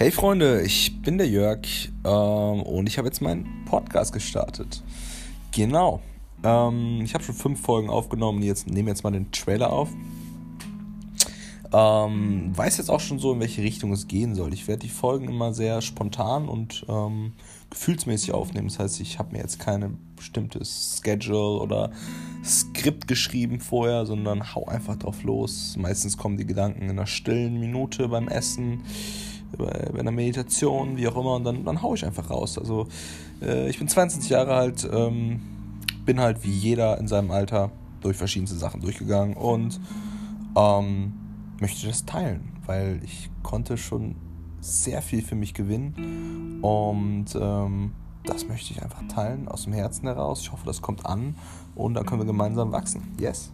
Hey Freunde, ich bin der Jörg ähm, und ich habe jetzt meinen Podcast gestartet. Genau. Ähm, ich habe schon fünf Folgen aufgenommen. Jetzt nehme jetzt mal den Trailer auf. Ähm, weiß jetzt auch schon so, in welche Richtung es gehen soll. Ich werde die Folgen immer sehr spontan und ähm, gefühlsmäßig aufnehmen. Das heißt, ich habe mir jetzt kein bestimmtes Schedule oder Skript geschrieben vorher, sondern hau einfach drauf los. Meistens kommen die Gedanken in einer stillen Minute beim Essen bei einer Meditation, wie auch immer, und dann, dann haue ich einfach raus. Also äh, ich bin 22 Jahre alt, ähm, bin halt wie jeder in seinem Alter durch verschiedenste Sachen durchgegangen und ähm, möchte das teilen, weil ich konnte schon sehr viel für mich gewinnen und ähm, das möchte ich einfach teilen aus dem Herzen heraus. Ich hoffe, das kommt an und dann können wir gemeinsam wachsen. Yes.